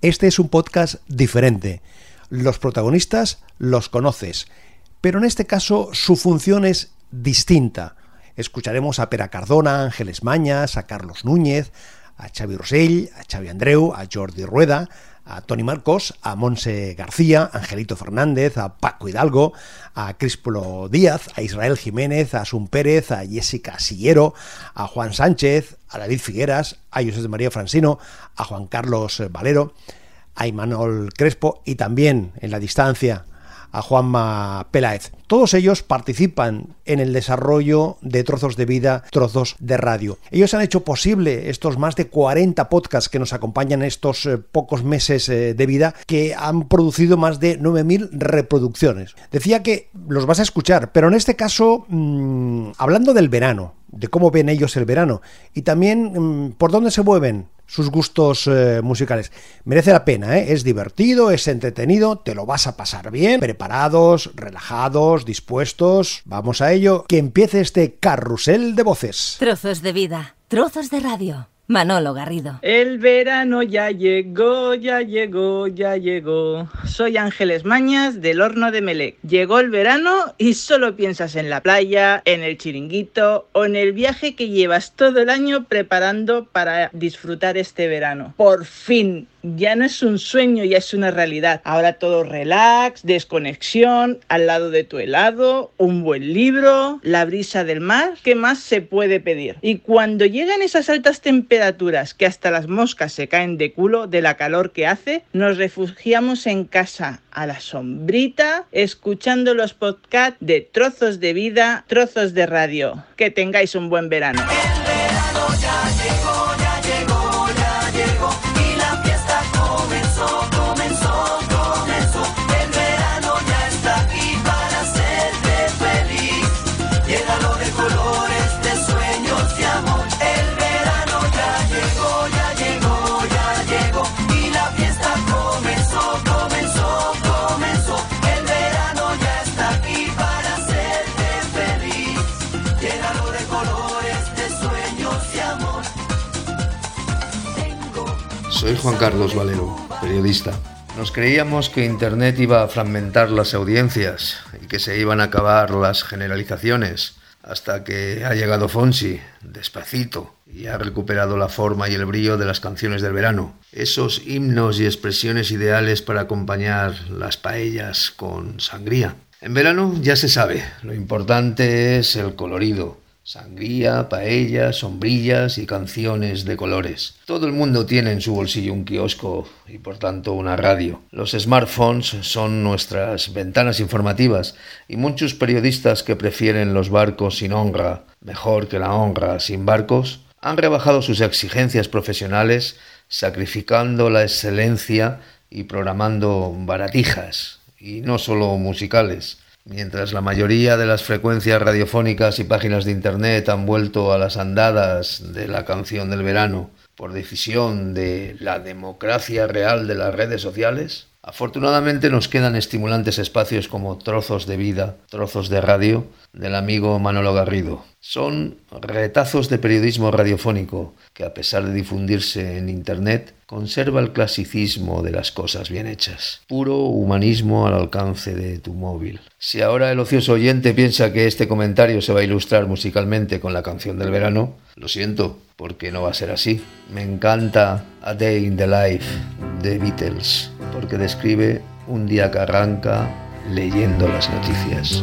Este es un podcast diferente. Los protagonistas los conoces, pero en este caso su función es distinta. Escucharemos a Pera Cardona, a Ángeles Mañas, a Carlos Núñez, a Xavi Rosell, a Xavi Andreu, a Jordi Rueda, a Tony Marcos, a Monse García, a Angelito Fernández, a Paco Hidalgo, a Crispolo Díaz, a Israel Jiménez, a Asun Pérez, a Jessica Sillero, a Juan Sánchez, a David Figueras, a José María Francino, a Juan Carlos Valero, a Imanol Crespo y también en la distancia a Juanma Peláez. Todos ellos participan en el desarrollo de Trozos de Vida, Trozos de Radio. Ellos han hecho posible estos más de 40 podcasts que nos acompañan estos eh, pocos meses eh, de vida, que han producido más de 9.000 reproducciones. Decía que los vas a escuchar, pero en este caso, mm, hablando del verano, de cómo ven ellos el verano y también mm, por dónde se mueven sus gustos eh, musicales. Merece la pena, ¿eh? es divertido, es entretenido, te lo vas a pasar bien, preparados, relajados, dispuestos. Vamos a ello, que empiece este carrusel de voces. Trozos de vida, trozos de radio. Manolo Garrido. El verano ya llegó, ya llegó, ya llegó. Soy Ángeles Mañas del Horno de Melec. Llegó el verano y solo piensas en la playa, en el chiringuito o en el viaje que llevas todo el año preparando para disfrutar este verano. Por fin ya no es un sueño, ya es una realidad. Ahora todo relax, desconexión, al lado de tu helado, un buen libro, la brisa del mar. ¿Qué más se puede pedir? Y cuando llegan esas altas temperaturas que hasta las moscas se caen de culo de la calor que hace, nos refugiamos en casa a la sombrita, escuchando los podcasts de trozos de vida, trozos de radio. Que tengáis un buen verano. Soy Juan Carlos Valero, periodista. Nos creíamos que Internet iba a fragmentar las audiencias y que se iban a acabar las generalizaciones, hasta que ha llegado Fonsi, despacito, y ha recuperado la forma y el brillo de las canciones del verano. Esos himnos y expresiones ideales para acompañar las paellas con sangría. En verano ya se sabe, lo importante es el colorido, Sangría, paellas, sombrillas y canciones de colores. Todo el mundo tiene en su bolsillo un kiosco y por tanto una radio. Los smartphones son nuestras ventanas informativas y muchos periodistas que prefieren los barcos sin honra mejor que la honra sin barcos han rebajado sus exigencias profesionales sacrificando la excelencia y programando baratijas y no solo musicales. Mientras la mayoría de las frecuencias radiofónicas y páginas de Internet han vuelto a las andadas de la canción del verano por decisión de la democracia real de las redes sociales, afortunadamente nos quedan estimulantes espacios como trozos de vida, trozos de radio del amigo Manolo Garrido. Son retazos de periodismo radiofónico que a pesar de difundirse en Internet, conserva el clasicismo de las cosas bien hechas. Puro humanismo al alcance de tu móvil. Si ahora el ocioso oyente piensa que este comentario se va a ilustrar musicalmente con la canción del verano, lo siento, porque no va a ser así. Me encanta A Day in the Life de Beatles, porque describe un día que arranca leyendo las noticias.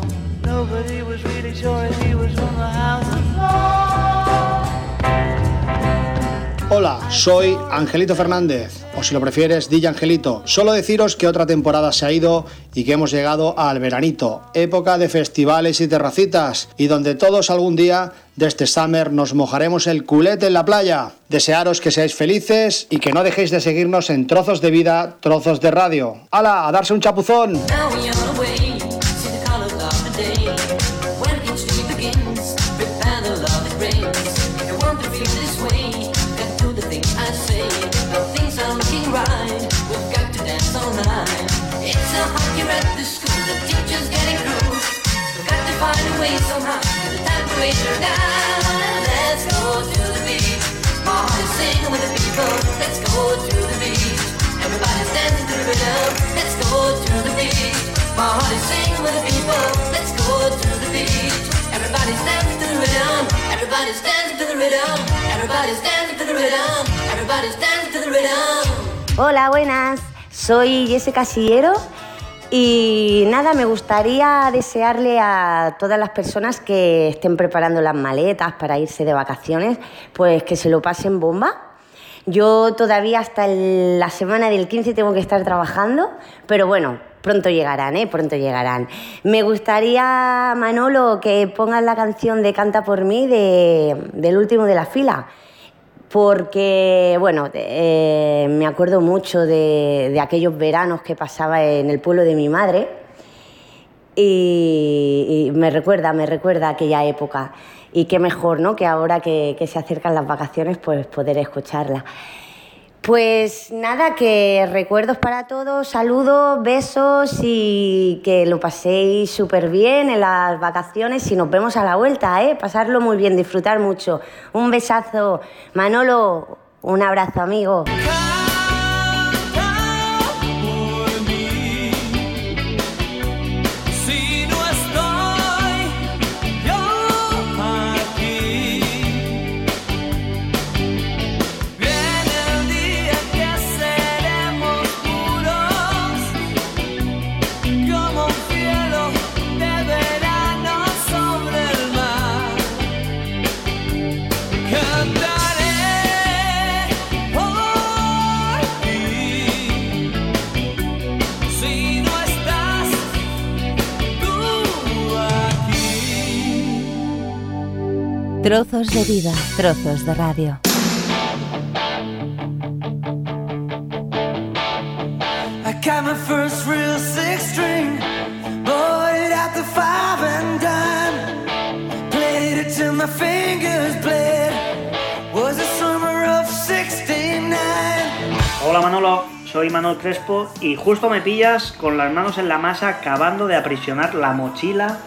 Hola, soy Angelito Fernández, o si lo prefieres, Dilla Angelito. Solo deciros que otra temporada se ha ido y que hemos llegado al veranito, época de festivales y terracitas, y donde todos algún día de este summer nos mojaremos el culete en la playa. Desearos que seáis felices y que no dejéis de seguirnos en Trozos de Vida, Trozos de Radio. ¡Hala! ¡A darse un chapuzón! Hola, buenas. Soy Jessica Sillero Y nada, me gustaría desearle a todas las personas que estén preparando las maletas para irse de vacaciones, pues que se lo pasen bomba. Yo todavía hasta la semana del 15 tengo que estar trabajando, pero bueno, pronto llegarán, ¿eh? Pronto llegarán. Me gustaría, Manolo, que pongas la canción de Canta por mí del último de la fila porque, bueno, eh, me acuerdo mucho de, aquellos veranos que pasaba en el pueblo de mi madre y, me recuerda, me recuerda aquella época. Y qué mejor, ¿no? Que ahora que, que se acercan las vacaciones, pues poder escucharla. Pues nada, que recuerdos para todos, saludos, besos y que lo paséis súper bien en las vacaciones y nos vemos a la vuelta, ¿eh? Pasarlo muy bien, disfrutar mucho. Un besazo. Manolo, un abrazo, amigo. Trozos de vida, trozos de radio. I got my first real six string, bought it at the five and dime. Played it till my fingers bled. Was the summer of 69. Hola Manolo, soy Manuel Crespo y justo me pillas con las manos en la masa acabando de aprisionar la mochila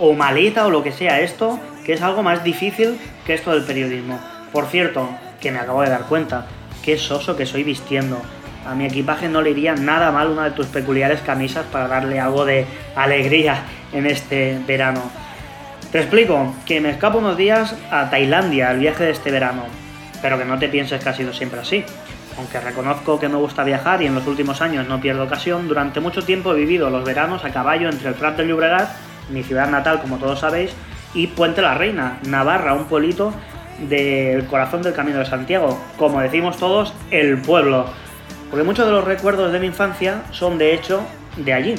o maleta o lo que sea esto que es algo más difícil que esto del periodismo. Por cierto, que me acabo de dar cuenta, qué soso que soy vistiendo. A mi equipaje no le iría nada mal una de tus peculiares camisas para darle algo de alegría en este verano. Te explico que me escapo unos días a Tailandia, al viaje de este verano, pero que no te pienses que ha sido siempre así. Aunque reconozco que me gusta viajar y en los últimos años no pierdo ocasión, durante mucho tiempo he vivido los veranos a caballo entre el Prat del Llobregat, mi ciudad natal como todos sabéis, y Puente la Reina, Navarra, un pueblito del corazón del Camino de Santiago, como decimos todos, el pueblo. Porque muchos de los recuerdos de mi infancia son de hecho de allí.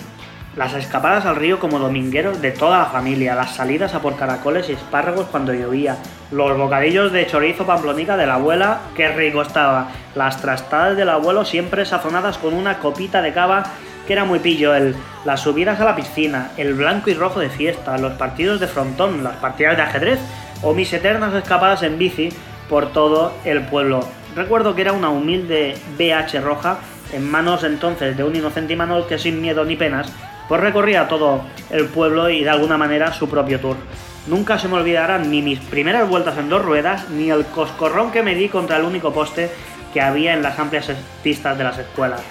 Las escapadas al río como domingueros de toda la familia, las salidas a por caracoles y espárragos cuando llovía, los bocadillos de chorizo pamplonica de la abuela, qué rico estaba, las trastadas del abuelo siempre sazonadas con una copita de cava era muy pillo, el, las subidas a la piscina, el blanco y rojo de fiesta, los partidos de frontón, las partidas de ajedrez o mis eternas escapadas en bici por todo el pueblo. Recuerdo que era una humilde BH roja en manos entonces de un inocente Imanol que sin miedo ni penas pues recorría todo el pueblo y de alguna manera su propio tour. Nunca se me olvidarán ni mis primeras vueltas en dos ruedas ni el coscorrón que me di contra el único poste que había en las amplias pistas de las escuelas.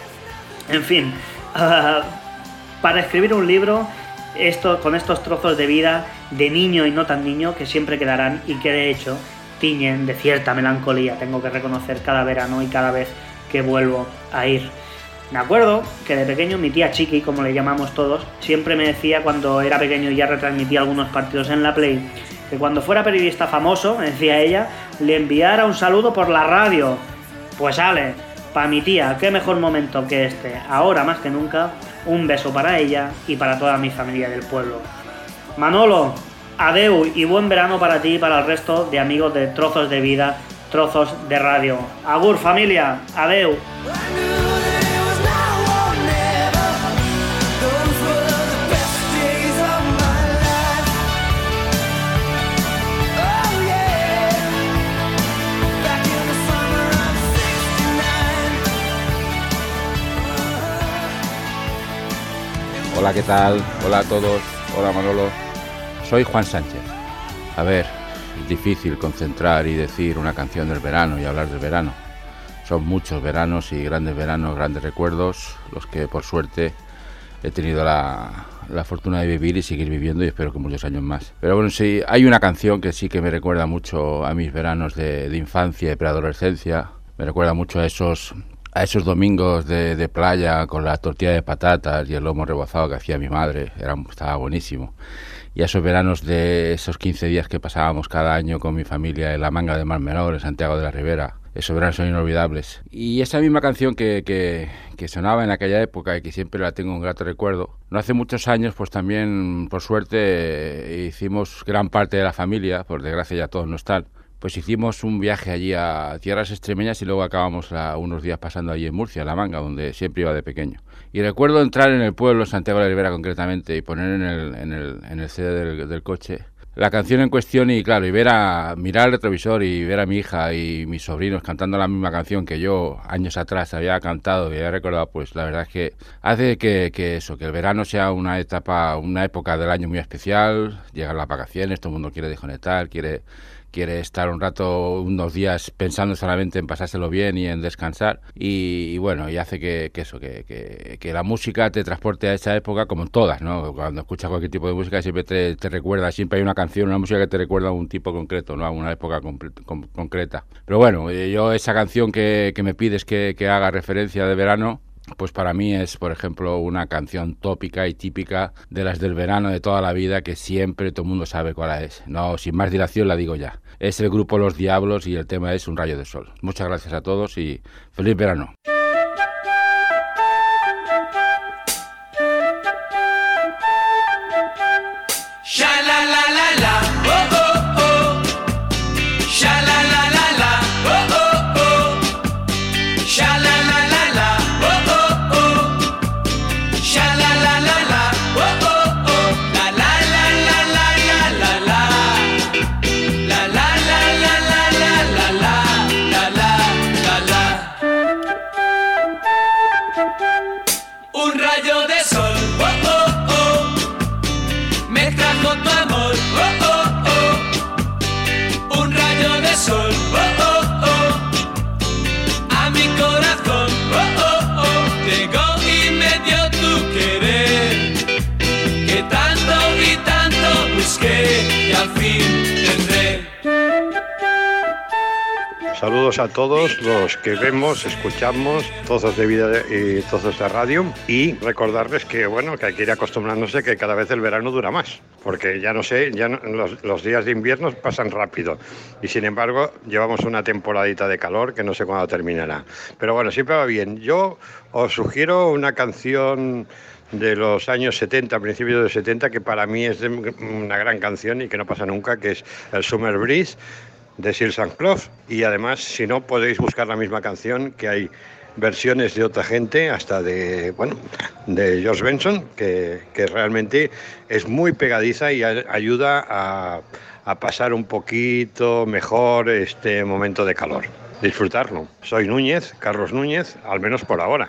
En fin, para escribir un libro esto, con estos trozos de vida de niño y no tan niño que siempre quedarán y que de hecho tiñen de cierta melancolía, tengo que reconocer cada verano y cada vez que vuelvo a ir. Me acuerdo que de pequeño mi tía Chiqui, como le llamamos todos, siempre me decía cuando era pequeño y ya retransmitía algunos partidos en la Play, que cuando fuera periodista famoso, me decía ella, le enviara un saludo por la radio. Pues sale, para mi tía, qué mejor momento que este, ahora más que nunca, un beso para ella y para toda mi familia del pueblo. Manolo, adeu y buen verano para ti y para el resto de amigos de Trozos de Vida, Trozos de Radio. Agur familia, adeu. Hola, ¿qué tal? Hola a todos. Hola, Manolo. Soy Juan Sánchez. A ver, es difícil concentrar y decir una canción del verano y hablar del verano. Son muchos veranos y grandes veranos, grandes recuerdos, los que por suerte he tenido la, la fortuna de vivir y seguir viviendo y espero que muchos años más. Pero bueno, sí, hay una canción que sí que me recuerda mucho a mis veranos de, de infancia y preadolescencia. Me recuerda mucho a esos a esos domingos de, playa con la tortilla de patatas y el lomo rebozado que hacía mi madre, era, estaba buenísimo. Y a esos veranos de esos 15 días que pasábamos cada año con mi familia en la manga de Mar Menor, en Santiago de la Ribera, esos veranos son inolvidables. Y esa misma canción que, que, que sonaba en aquella época y que siempre la tengo un grato recuerdo, no hace muchos años pues también por suerte hicimos gran parte de la familia, por desgracia ya todos no están, pues hicimos un viaje allí a tierras extremeñas y luego acabamos unos días pasando allí en Murcia, La Manga, donde siempre iba de pequeño. Y recuerdo entrar en el pueblo, Santiago de la Ribera concretamente, y poner en el, en el, en el CD del, del coche la canción en cuestión y claro, y ver a mirar el retrovisor y ver a mi hija y mis sobrinos cantando la misma canción que yo años atrás había cantado y había recordado, pues la verdad es que hace que, que eso, que el verano sea una etapa, una época del año muy especial, llegan las vacaciones, todo el mundo quiere desconectar, quiere quiere estar un rato, unos días pensando solamente en pasárselo bien y en descansar. Y, y bueno, y hace que, que eso, que, que- que la música te transporte a esa época como en todas, ¿no? Cuando escuchas cualquier tipo de música siempre te, te recuerda, siempre hay una canción, una música que te recuerda a un tipo concreto, ¿no? A una época con- concreta. Pero bueno, eh, yo esa canción que, me pides que haga referencia de verano, pues para mí es, por ejemplo, una canción tópica y típica de las del verano de toda la vida que siempre todo el mundo sabe cuál es. No, sin más dilación la digo ya. Es el grupo Los Diablos y el tema es Un rayo de sol. Muchas gracias a todos y feliz verano. Saludos a todos los que vemos, escuchamos trozos de vida y trozos de radio y recordarles que bueno que hay que ir acostumbrándose que cada vez el verano dura más porque ya no sé ya no- los, los días de invierno pasan rápido y sin embargo llevamos una temporadita de calor que no sé cuándo terminará. Pero bueno siempre va bien. Yo os sugiero una canción de los años 70, principios de los 70, que para mí es una gran canción y que no pasa nunca, que es el Summer Breeze de Sir St. Y además, si no, podéis buscar la misma canción, que hay versiones de otra gente, hasta de, bueno, de George Benson, que, que realmente es muy pegadiza y ayuda a, a pasar un poquito mejor este momento de calor. Disfrutarlo. Soy Núñez, Carlos Núñez, al menos por ahora.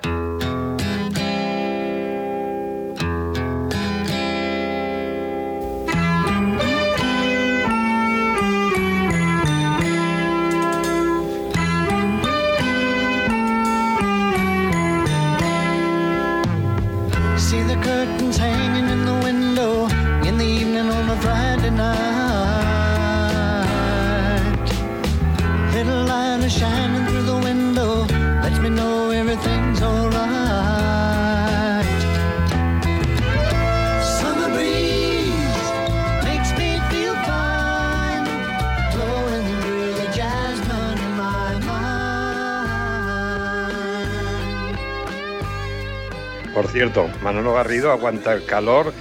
Manolo Garrido aguanta el calor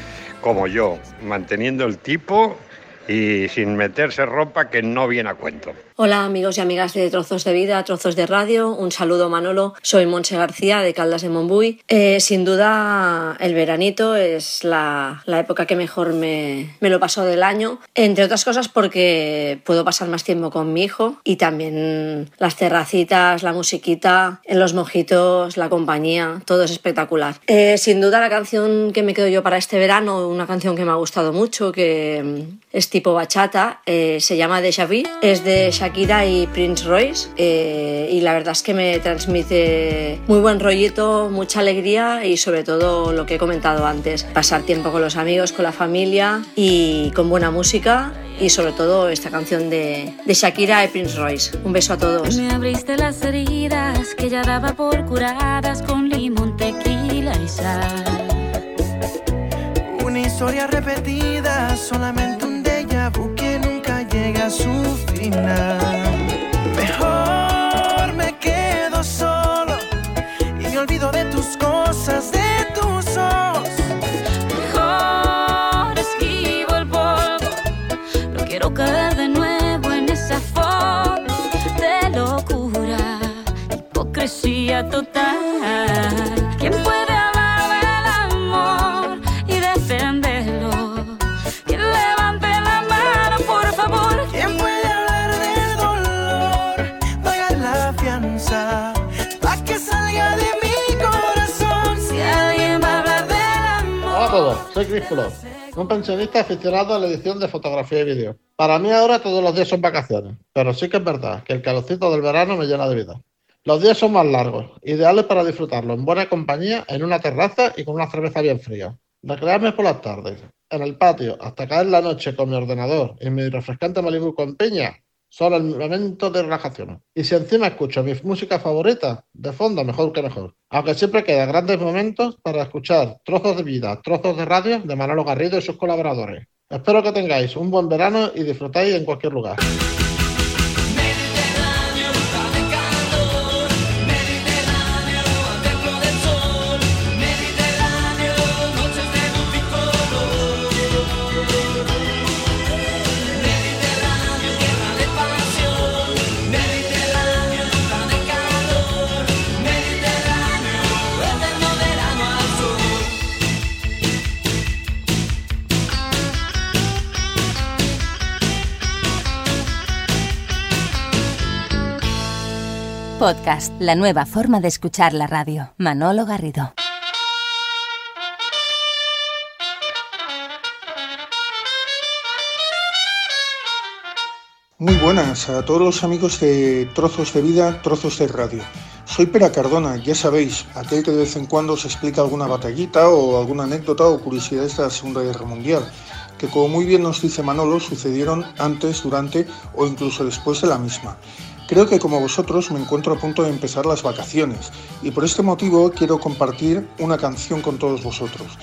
como yo, manteniendo el tipo y sin meterse ropa que no viene a cuento. Hola amigos y amigas de Trozos de Vida, Trozos de Radio, un saludo Manolo, soy Monse García de Caldas de Monbuy. Eh, sin duda el veranito es la, la época que mejor me, me lo paso del año, entre otras cosas porque puedo pasar más tiempo con mi hijo y también las terracitas, la musiquita, en los mojitos, la compañía, todo es espectacular. Eh, sin duda la canción que me quedo yo para este verano, una canción que me ha gustado mucho, que mm, es tipo bachata, eh, se llama Deja Vu, es de Shakira y Prince Royce eh, y la verdad es que me transmite muy buen rollito, mucha alegría y sobre todo lo que he comentado antes, pasar tiempo con los amigos, con la familia y con buena música y sobre todo esta canción de, de Shakira y Prince Royce. Un beso a todos. Me abriste las heridas que ya daba por curadas con limón, tequila y sal. Una historia repetida, solamente nunca llega a su final. Mejor me quedo solo y me olvido de tus cosas, de tus ojos. Mejor esquivo el polvo. No quiero caer de nuevo en esa foto de locura, hipocresía total. Soy Críspulo, un pensionista aficionado a la edición de fotografía y vídeo. Para mí ahora todos los días son vacaciones, pero sí que es verdad que el calorcito del verano me llena de vida. Los días son más largos, ideales para disfrutarlo en buena compañía, en una terraza y con una cerveza bien fría. Recrearme por las tardes, en el patio, hasta caer la noche con mi ordenador y mi refrescante Malibu con piña, son el momento de relajación. Y si encima escucho mi música favorita, de fondo, mejor que mejor. Aunque siempre quedan grandes momentos para escuchar trozos de vida, trozos de radio de Manolo Garrido y sus colaboradores. Espero que tengáis un buen verano y disfrutáis en cualquier lugar. Podcast, la nueva forma de escuchar la radio. Manolo Garrido. Muy buenas a todos los amigos de Trozos de Vida, Trozos de Radio. Soy Pera Cardona, ya sabéis, aquel que de vez en cuando os explica alguna batallita o alguna anécdota o curiosidad de la Segunda Guerra Mundial, que como muy bien nos dice Manolo, sucedieron antes, durante o incluso después de la misma. Creo que como vosotros me encuentro a punto de empezar las vacaciones y por este motivo quiero compartir una canción con todos vosotros.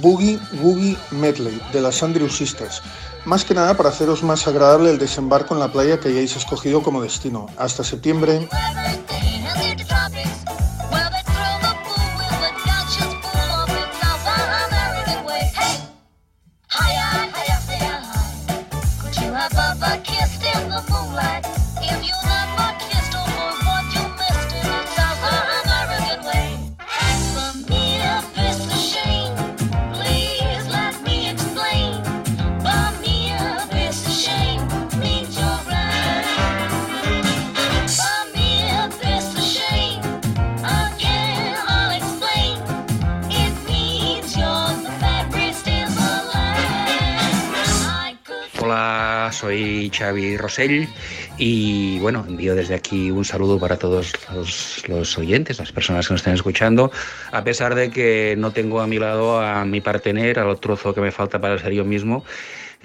Boogie Woogie Medley de las Andrew Sisters. Más que nada para haceros más agradable el desembarco en la playa que hayáis escogido como destino. Hasta septiembre. Soy Xavi Rosell y bueno, envío desde aquí un saludo para todos los, los oyentes, las personas que nos estén escuchando, a pesar de que no tengo a mi lado a mi partener, al trozo que me falta para ser yo mismo,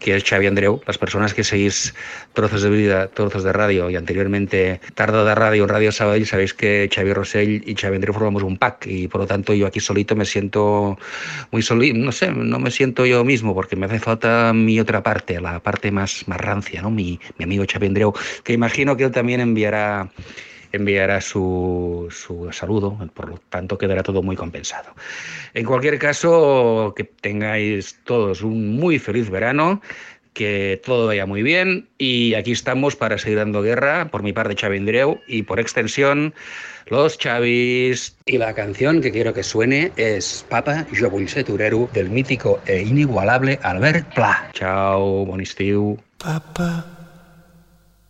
que es Xavi Andreu. Las personas que seguís trozos de vida, trozos de radio y anteriormente Tarda de Radio, Radio Sabadell, sabéis que Xavi Rosell y Xavi Andreu formamos un pack y por lo tanto yo aquí solito me siento muy solito, no sé, no me siento yo mismo porque me hace falta mi otra parte, la parte más, más rancia, ¿no? Mi, mi amigo Xavi Andreu, que imagino que él también enviará enviará su, su saludo, por lo tanto quedará todo muy compensado. En cualquier caso, que tengáis todos un muy feliz verano, que todo vaya muy bien y aquí estamos para seguir dando guerra, por mi parte Xavi Andreu y por extensión los Chavis. Y la canción que quiero que suene es Papa, jo vull ser torero del mítico e inigualable Albert Pla. Chao, bon estiu. Papa,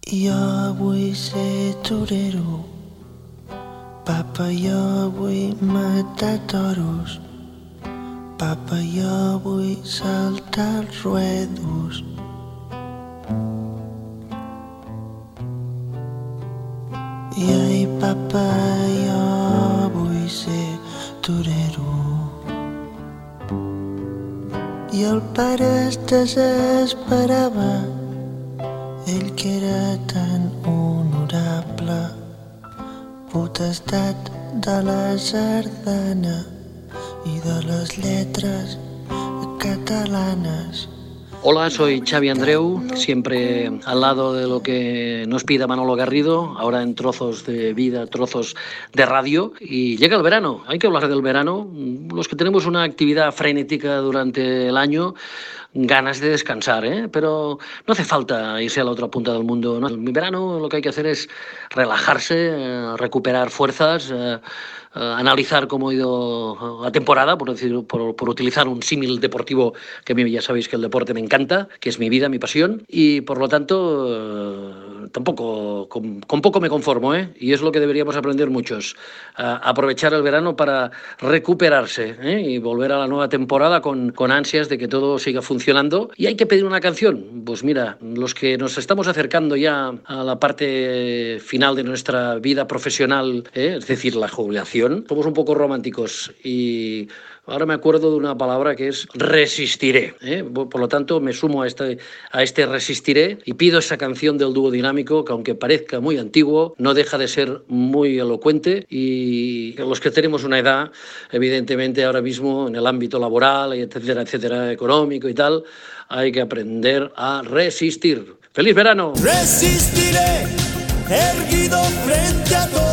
jo vull ser torero. Papa, vull matar toros. Papa, jo vull saltar els ruedos. I ai, papa, vull ser torero. I el pare es desesperava, potestat de la sardana i de les lletres catalanes. Hola, soy Xavi Andreu, siempre al lado de lo que nos pida Manolo Garrido, ahora en trozos de vida, trozos de radio. Y llega el verano, hay que hablar del verano. Los que tenemos una actividad frenética durante el año, ganas de descansar, ¿eh? pero no hace falta irse a la otra punta del mundo. ¿no? En verano lo que hay que hacer es relajarse, eh, recuperar fuerzas. eh, analizar cómo ha ido la temporada, por, decir, por, por utilizar un símil deportivo que a mí ya sabéis que el deporte me encanta, que es mi vida, mi pasión, y por lo tanto eh, tampoco, con, con poco me conformo, ¿eh? y es lo que deberíamos aprender muchos, aprovechar el verano para recuperarse ¿eh? y volver a la nueva temporada con, con ansias de que todo siga funcionando. Y hay que pedir una canción, pues mira, los que nos estamos acercando ya a la parte final de nuestra vida profesional, ¿eh? es decir, la jubilación, somos un poco románticos y ahora me acuerdo de una palabra que es resistiré. ¿eh? Por lo tanto, me sumo a este, a este resistiré y pido esa canción del dúo dinámico que aunque parezca muy antiguo, no deja de ser muy elocuente y los que tenemos una edad, evidentemente ahora mismo en el ámbito laboral, etcétera, etcétera, económico y tal, hay que aprender a resistir. ¡Feliz verano! Resistiré, erguido frente a todo.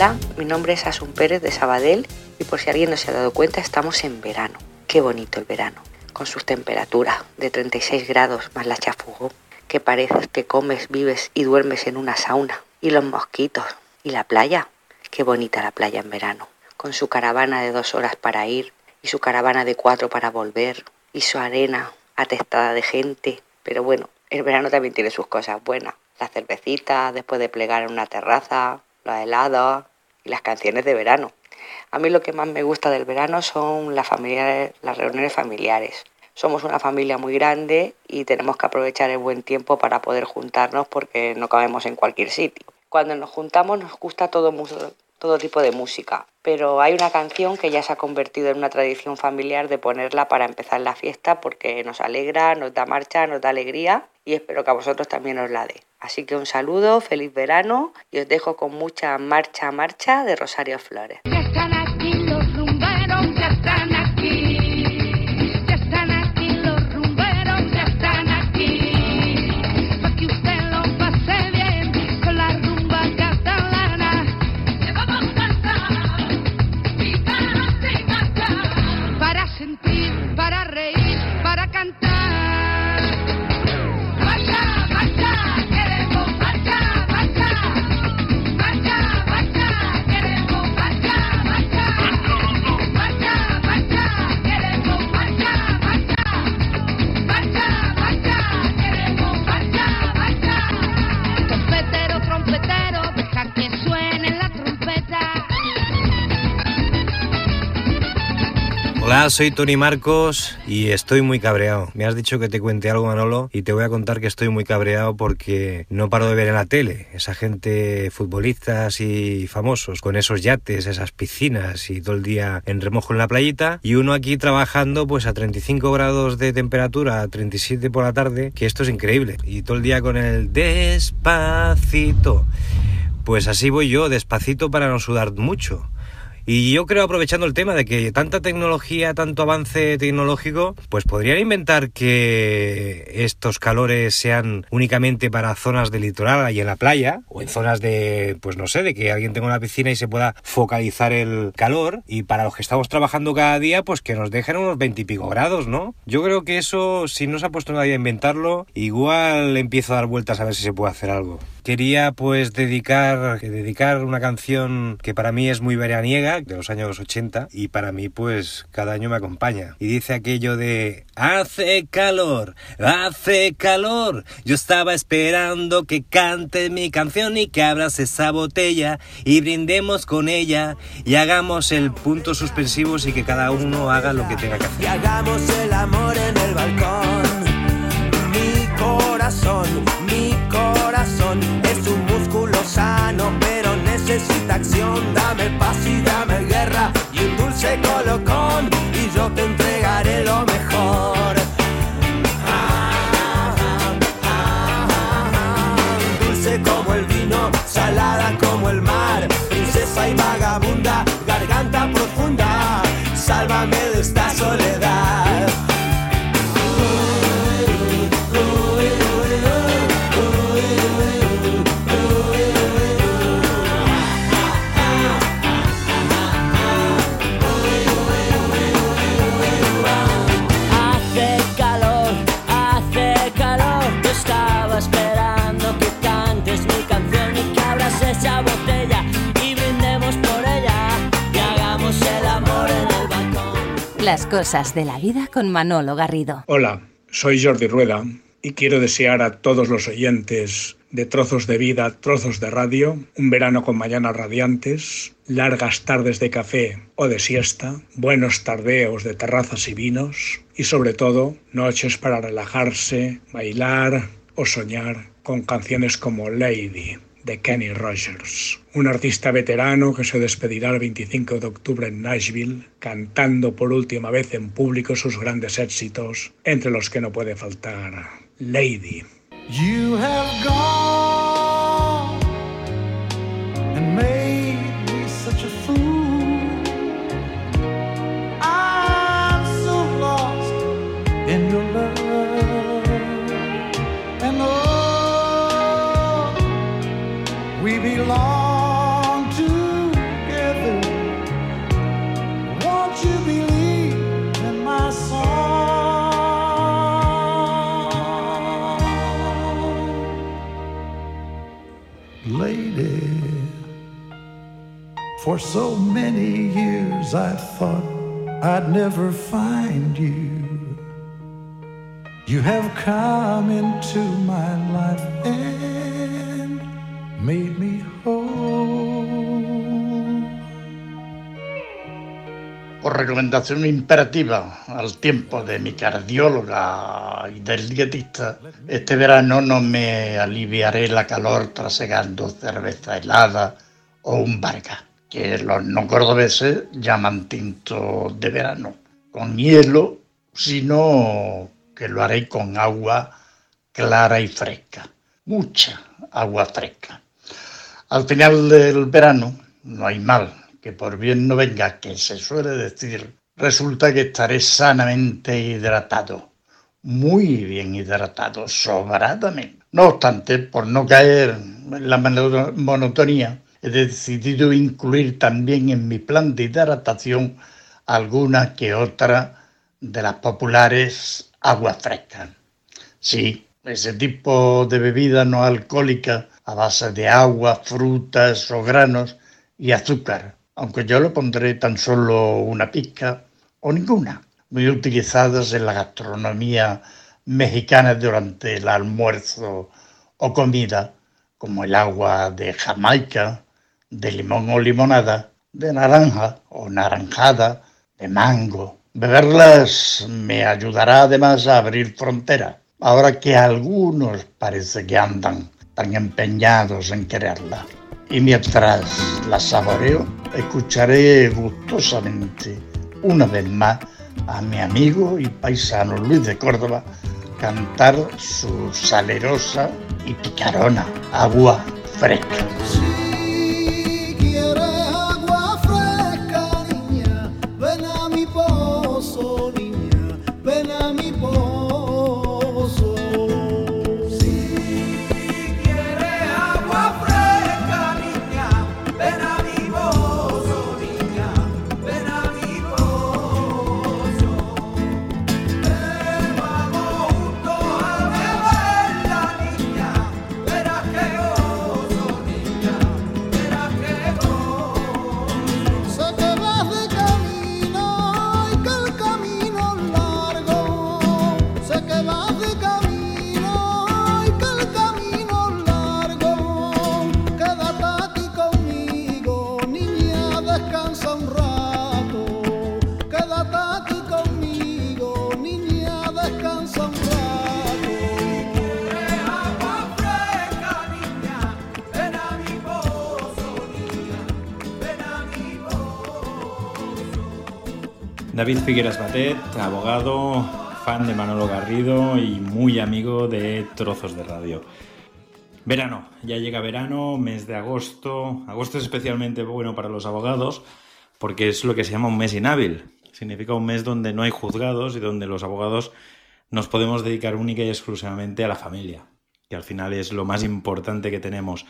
Hola, mi nombre es Asun Pérez de Sabadell y por si alguien no se ha dado cuenta estamos en verano. Qué bonito el verano, con sus temperaturas de 36 grados más la chafugó, que parece que comes, vives y duermes en una sauna. Y los mosquitos, y la playa, qué bonita la playa en verano, con su caravana de dos horas para ir y su caravana de cuatro para volver y su arena atestada de gente. Pero bueno, el verano también tiene sus cosas buenas. Las cervecitas después de plegar en una terraza, los helados las canciones de verano. A mí lo que más me gusta del verano son las, reuniones familiares. Somos una familia muy grande y tenemos que aprovechar el buen tiempo para poder juntarnos porque no cabemos en cualquier sitio. Cuando nos juntamos nos gusta todo, todo tipo de música, pero hay una canción que ya se ha convertido en una tradición familiar de ponerla para empezar la fiesta porque nos alegra, nos da marcha, nos da alegría y espero que a vosotros también os la dé. Así que un saludo, feliz verano y os dejo con mucha marcha, marcha de Rosario Flores. Soy Tony Marcos y estoy muy cabreado. Me has dicho que te cuente algo, Manolo, y te voy a contar que estoy muy cabreado porque no paro de ver en la tele esa gente, futbolistas y famosos, con esos yates, esas piscinas y todo el día en remojo en la playita, y uno aquí trabajando pues a 35 grados de temperatura, a 37 por la tarde, que esto es increíble. Y todo el día con el despacito. Pues así voy yo, despacito para no sudar mucho. Y yo creo, aprovechando el tema de que tanta tecnología, tanto avance tecnológico, pues podrían inventar que estos calores sean únicamente para zonas del litoral y en la playa, o en zonas de, pues no sé, de que alguien tenga una piscina y se pueda focalizar el calor, y para los que estamos trabajando cada día, pues que nos dejen unos 20 y pico grados, ¿no? Yo creo que eso, si no se ha puesto nadie a inventarlo, igual empiezo a dar vueltas a ver si se puede hacer algo. Quería pues dedicar, dedicar una canción que para mí es muy veraniega, de los años 80, y para mí pues cada año me acompaña. Y dice aquello de Hace calor, hace calor. Yo estaba esperando que cantes mi canción y que abras esa botella y brindemos con ella y hagamos el punto suspensivos y que cada uno haga lo que tenga que hacer. Y hagamos el amor en el balcón. Mi corazón, mi necesita acción. Dame paz y dame guerra y un dulce colocón y yo te Las cosas de la vida con Manolo Garrido. Hola, soy Jordi Rueda y quiero desear a todos los oyentes de Trozos de Vida, Trozos de Radio, un verano con mañanas radiantes, largas tardes de café o de siesta, buenos tardeos de terrazas y vinos y sobre todo noches para relajarse, bailar o soñar con canciones como Lady de Kenny Rogers, un artista veterano que se despedirá el 25 de octubre en Nashville, cantando por última vez en público sus grandes éxitos, entre los que no puede faltar Lady. For so many years I thought I'd never find you. You have come into my life and made me whole. Por recomendación imperativa al tiempo de mi cardióloga y del dietista, este verano no me aliviaré la calor trasegando cerveza helada o un barga, que los no cordobeses llaman tinto de verano, con hielo, sino que lo haré con agua clara y fresca, mucha agua fresca. Al final del verano no hay mal que por bien no venga, que se suele decir, resulta que estaré sanamente hidratado, muy bien hidratado, sobradamente. No obstante, por no caer en la mono- monotonía, he decidido incluir también en mi plan de hidratación alguna que otra de las populares aguas frescas. Sí, ese tipo de bebida no alcohólica a base de agua, frutas o granos y azúcar, aunque yo le pondré tan solo una pizca o ninguna, muy utilizadas en la gastronomía mexicana durante el almuerzo o comida, como el agua de Jamaica, de limón o limonada, de naranja o naranjada, de mango, Beberlas me ayudará además a abrir frontera, ahora que algunos parece que andan tan empeñados en quererla. Y mientras la saboreo, escucharé gustosamente una vez más a mi amigo y paisano Luis de Córdoba cantar su salerosa y picarona agua fresca. David Figueras Batet, abogado, fan de Manolo Garrido y muy amigo de Trozos de Radio. Verano, ya llega verano, mes de agosto. Agosto es especialmente bueno para los abogados porque es lo que se llama un mes inhábil. Significa un mes donde no hay juzgados y donde los abogados nos podemos dedicar única y exclusivamente a la familia, que al final es lo más importante que tenemos.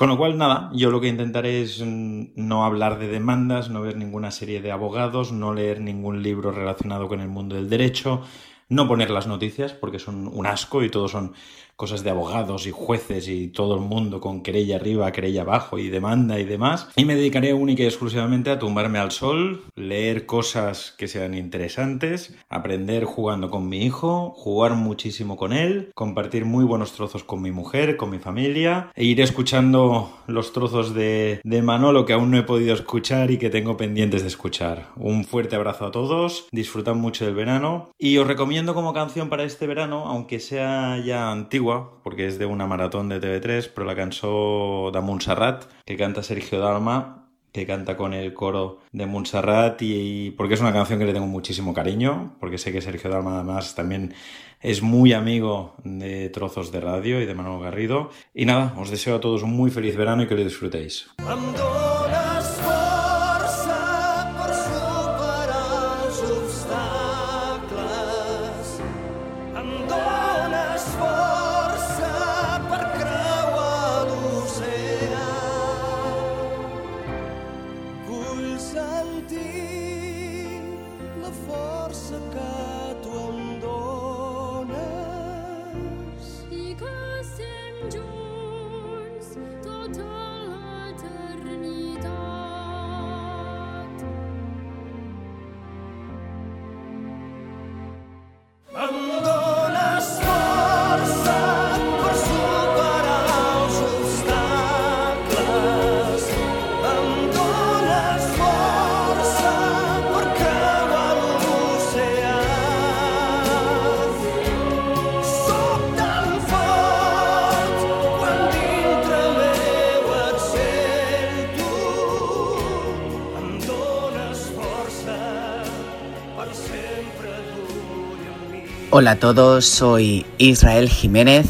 Con lo cual, nada, yo lo que intentaré es mm, no hablar de demandas, no ver ninguna serie de abogados, no leer ningún libro relacionado con el mundo del derecho, no poner las noticias porque son un asco y todo son cosas de abogados y jueces y todo el mundo con querella arriba, querella abajo y demanda y demás. Y me dedicaré única y exclusivamente a tumbarme al sol, leer cosas que sean interesantes, aprender jugando con mi hijo, jugar muchísimo con él, compartir muy buenos trozos con mi mujer, con mi familia e ir escuchando los trozos de, de Manolo que aún no he podido escuchar y que tengo pendientes de escuchar. Un fuerte abrazo a todos, disfrutad mucho del verano y os recomiendo como canción para este verano, aunque sea ya antigua, porque es de una maratón de TV3, pero la cançó de Montserrat, que canta Sergio Dalma, que canta con el coro de Montserrat y porque es una canción que le tengo muchísimo cariño, porque sé que Sergio Dalma además también es muy amigo de Trozos de Radio y de Manolo Garrido. Y nada, os deseo a todos un muy feliz verano y que lo disfrutéis. Hola a todos, soy Israel Jiménez.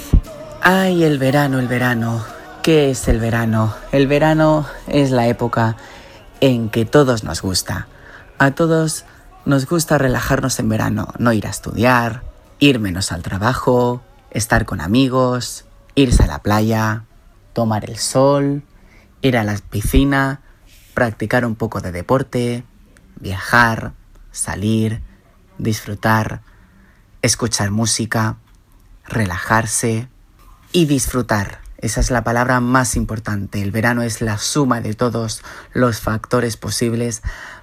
Ay, el verano, el verano. ¿Qué es el verano? El verano es la época en que todos nos gusta. A todos nos gusta relajarnos en verano, no ir a estudiar, ir menos al trabajo, estar con amigos, irse a la playa, tomar el sol, ir a la piscina, practicar un poco de deporte, viajar, salir, disfrutar, escuchar música, relajarse y disfrutar. Esa es la palabra más importante. El verano es la suma de todos los factores posibles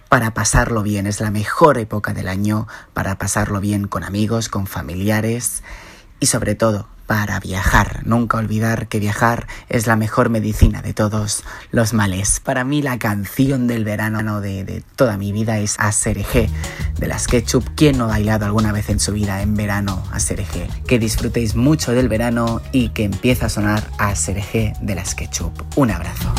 para pasarlo bien. Es la mejor época del año para pasarlo bien con amigos, con familiares y sobre todo para viajar. Nunca olvidar que viajar es la mejor medicina de todos los males. Para mí la canción del verano de, de toda mi vida es Aserejé de las ketchup. ¿Quién no ha bailado alguna vez en su vida en verano a Serejé? Que disfrutéis mucho del verano y que empiece a sonar a Serejé de las ketchup. Un abrazo.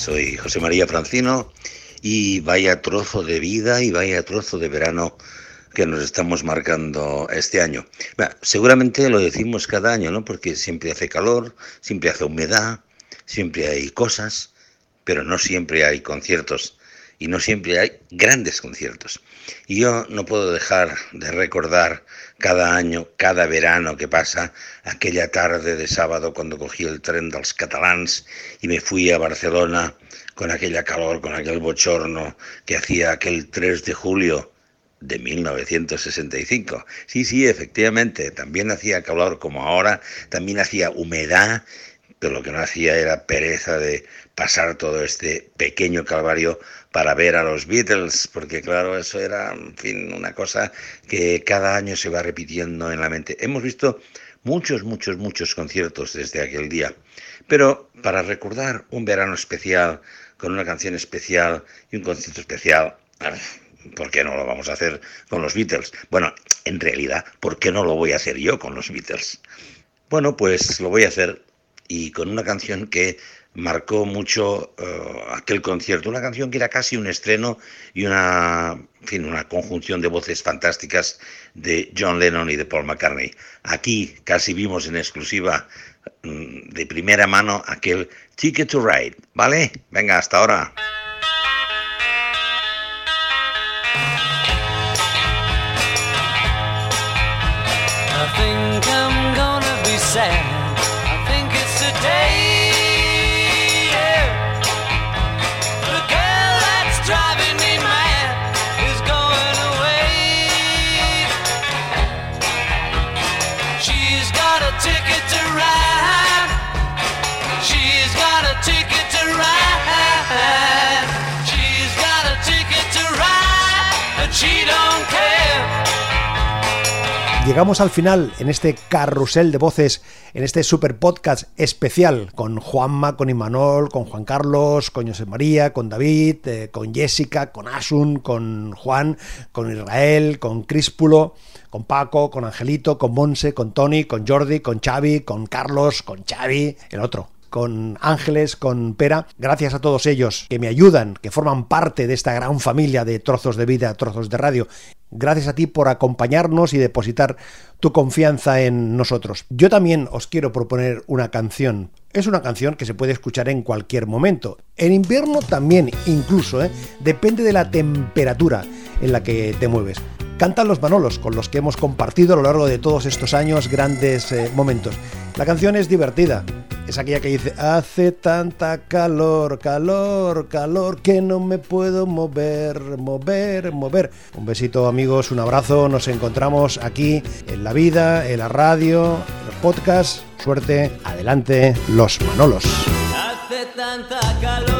Soy José María Francino y vaya trozo de vida y vaya trozo de verano que nos estamos marcando este año. Seguramente lo decimos cada año, ¿no? Porque siempre hace calor, siempre hace humedad, siempre hay cosas, pero no siempre hay conciertos y no siempre hay grandes conciertos. Y yo no puedo dejar de recordar cada año, cada verano que pasa, aquella tarde de sábado cuando cogí el tren dels catalans y me fui a Barcelona con aquella calor, con aquel bochorno que hacía aquel 3 de julio de 1965. Sí, sí, efectivamente, también hacía calor como ahora, también hacía humedad, pero lo que no hacía era pereza de pasar todo este pequeño calvario para ver a los Beatles, porque claro, eso era, en fin, una cosa que cada año se va repitiendo en la mente. Hemos visto muchos, muchos, muchos conciertos desde aquel día, pero para recordar un verano especial, con una canción especial y un concierto especial, ¿por qué no lo vamos a hacer con los Beatles? Bueno, en realidad, ¿por qué no lo voy a hacer yo con los Beatles? Bueno, pues lo voy a hacer y con una canción que marcó mucho eh, aquel concierto, una canción que era casi un estreno y una, fin, una conjunción de voces fantásticas de John Lennon y de Paul McCartney. Aquí casi vimos en exclusiva mm, de primera mano aquel Ticket to Ride, ¿vale? Venga, hasta ahora. Llegamos al final en este carrusel de voces, en este super podcast especial con Juanma, con Imanol, con Juan Carlos, con José María, con David, eh, con Jessica, con Asun, con Juan, con Israel, con Críspulo, con Paco, con Angelito, con Monse, con Tony, con Jordi, con Xavi, con Carlos, con Xavi, el otro con Ángeles, con Pera. Gracias a todos ellos que me ayudan, que forman parte de esta gran familia de trozos de vida, trozos de radio. Gracias a ti por acompañarnos y depositar tu confianza en nosotros. Yo también os quiero proponer una canción. Es una canción que se puede escuchar en cualquier momento. En invierno también, incluso, ¿eh? depende de la temperatura en la que te mueves. Cantan los Manolos, con los que hemos compartido a lo largo de todos estos años grandes eh, momentos. La canción es divertida. Es aquella que dice, hace tanta calor, calor, calor, que no me puedo mover, mover, mover. Un besito amigos, un abrazo, nos encontramos aquí en la vida, en la radio, en los podcasts. Suerte, adelante, los Manolos. Hace tanta calor